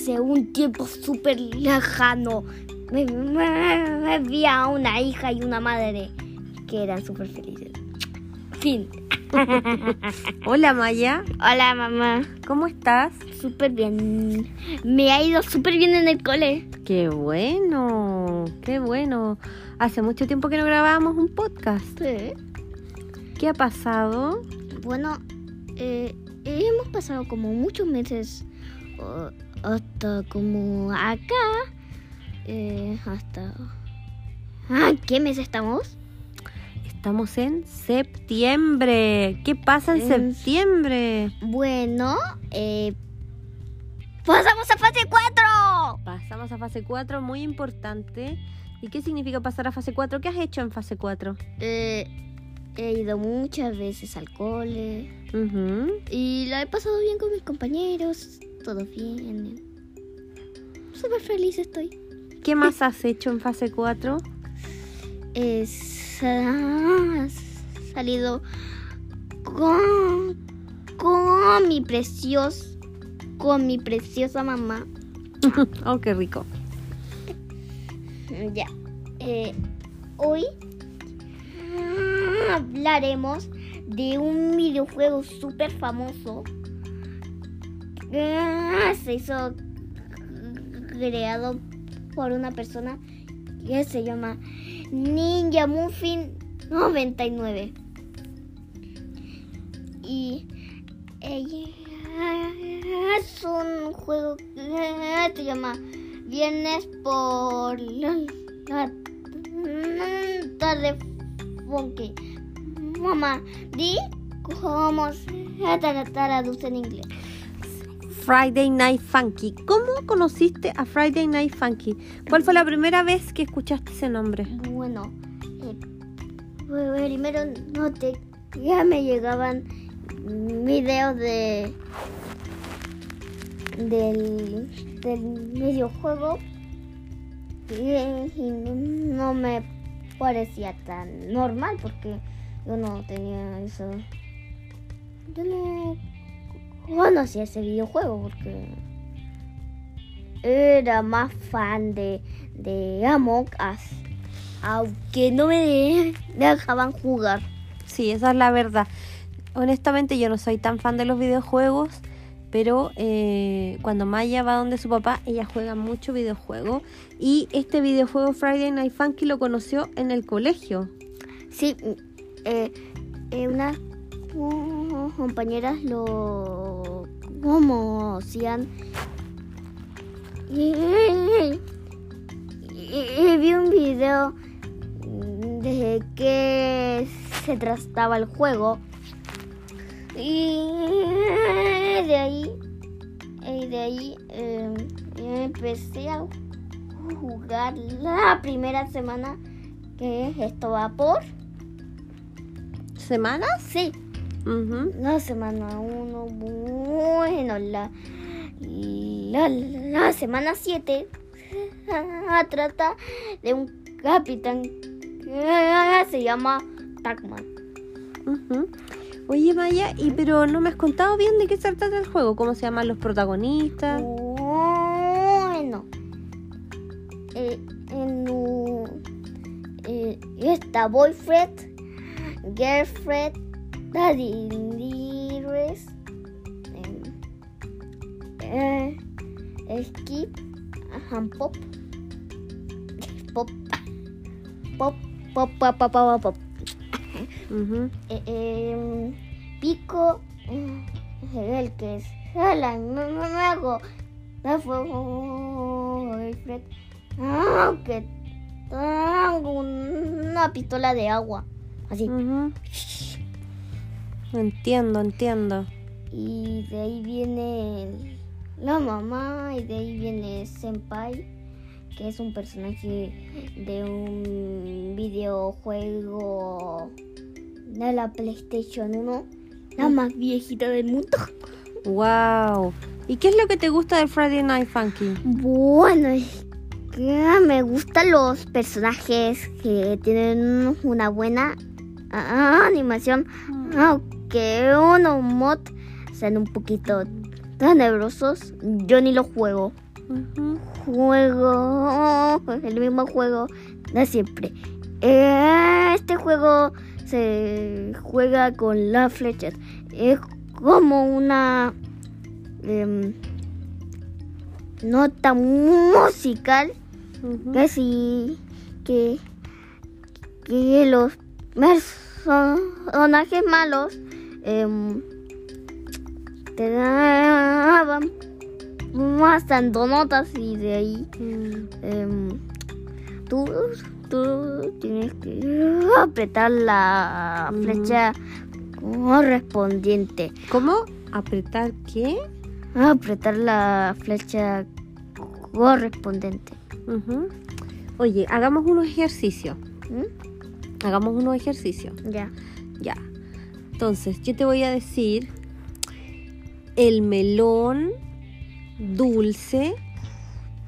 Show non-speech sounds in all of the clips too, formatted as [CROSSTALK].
hace un tiempo súper lejano me, me- me vi a una hija y una madre que eran súper felices. Fin. [LAUGHS] Hola Maya, Hola mamá. ¿cómo estás? Súper bien. Me ha ido súper bien en el cole. Qué bueno, qué bueno. Hace mucho tiempo que no grabábamos un podcast. Sí. ¿Qué ha pasado? Bueno, eh, hemos pasado como muchos meses hasta como acá. eh, hasta... Ah, ¿Qué mes estamos? Estamos en septiembre. ¿Qué pasa en En- septiembre? Bueno, eh, pasamos a fase 4. Pasamos a fase 4, muy importante. ¿Y qué significa pasar a fase 4? ¿Qué has hecho en fase 4? Eh, he ido muchas veces al cole y la he pasado bien con mis compañeros. Todo bien. Súper feliz estoy. ¿Qué más has hecho en fase 4? He sa- salido con, con mi precioso, con mi preciosa mamá. [LAUGHS] oh, qué rico. Ya. Eh, hoy hablaremos de un videojuego súper famoso se hizo creado por una persona que se llama Ninja Muffin 99. Y ella es un juego que se llama Viernes por la, tarde funky. Mamá, di cómo se tra- traduce en inglés. Friday Night Funky. ¿Cómo conociste a Friday Night Funky? ¿Cuál fue la primera vez que escuchaste ese nombre? Bueno, eh, primero noté que ya me llegaban videos de del, del videojuego y, y no, no me parecía tan normal porque yo no tenía eso. Yo no conocía ese videojuego porque era más fan de, de Among Us. Aunque no me [LAUGHS] dejaban jugar. Sí, esa es la verdad. Honestamente yo no soy tan fan de los videojuegos, pero eh, cuando Maya va donde su papá, ella juega mucho videojuego. Y este videojuego Friday Night Funky lo conoció en el colegio. Sí, eh, eh, unas compañeras lo conocían. Y, y- vi un video de que se trataba el juego. Y de ahí, y de ahí eh, empecé a jugar la primera semana que esto va por. ¿Semanas? Sí, La semana 1, bueno, la, la, la semana 7 [LAUGHS] trata de un capitán que se llama Tacman. Ujú. Oye Maya, y pero no me has contado bien de qué se trata el juego, cómo se llaman los protagonistas. Bueno, eh, en eh, está boyfriend, girlfriend, daddy dearest, eh, eh, skip, and pop, pop, pop, pop, pop, pop, pop, pop. Ujú. Eh, eh, pico, eh, el que es el amigo de boyfriend, aunque tengo una pistola de agua, así. Ujú. Entiendo, entiendo. Y de ahí viene la mamá y de ahí viene Senpai, que es un personaje de un videojuego de la PlayStation 1, la más viejita del mundo. Wow. ¿Y qué es lo que te gusta de Friday Night Funky? Bueno, es que me gustan los personajes que tienen una buena ah, animación, aunque unos mod sean un poquito tenebrosos. Yo ni lo juego. Juego, el mismo juego de siempre. Este juego se juega con las flechas. Es como una em, nota musical que si que, que los personajes malos em, te daban más tanto notas y de ahí Mm. em, tú, tú tienes que apretar la flecha correspondiente. ¿Cómo? ¿Apretar qué? Apretar la flecha correspondiente. Oye, hagamos unos ejercicios. ¿Mm? Hagamos unos ejercicios. Ya. Ya. Entonces, yo te voy a decir el melón dulce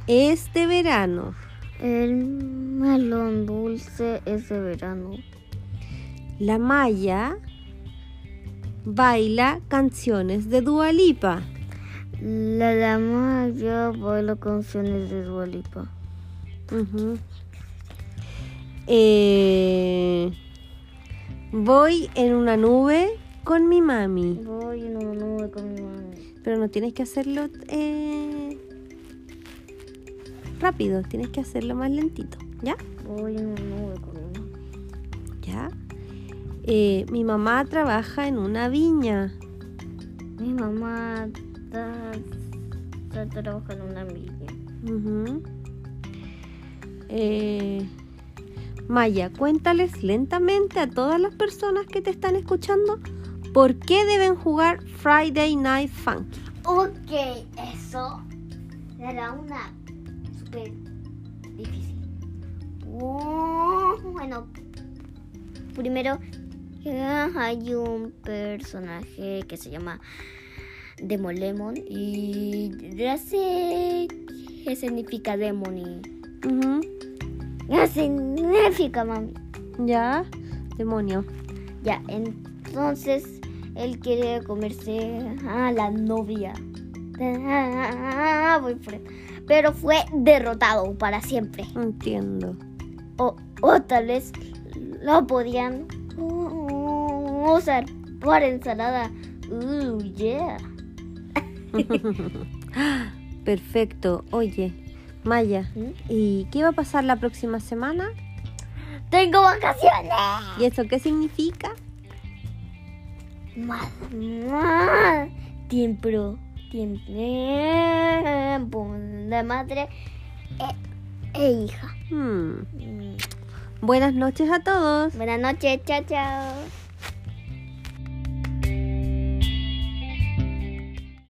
es de verano. El melón dulce es de verano. La malla baila canciones de Dualipa. La dama yo bailo canciones de Dualipa. Eh, voy en una nube con mi mami. Voy en una nube con mi mami. Pero no tienes que hacerlo eh, rápido, tienes que hacerlo más lentito. ¿Ya? Voy en una nube con mi mami. ¿Ya? Eh, mi mamá trabaja en una viña. Mi mamá está, está trabajando en una viña. Ujú. Eh, Maya, cuéntales lentamente a todas las personas que te están escuchando por qué deben jugar Friday Night Funky. Ok, eso será una súper difícil. Uh, bueno, primero hay un personaje que se llama Demolemon y ya sé qué significa Demon y. qué significa mami. Ya, demonio. Ya, entonces él quiere comerse a la novia. Ah. Pero fue derrotado para siempre. Entiendo. O, o tal vez lo podían uh, usar para ensalada. Uh, yeah. [LAUGHS] Perfecto. Oye, Maya, ¿Mm? ¿y qué va a pasar la próxima semana? Tengo vacaciones. ¿Y eso qué significa? Más, más tiempo, tiempo de madre e, e hija. Hmm. Mm. Buenas noches a todos. Buenas noches, chao, chao.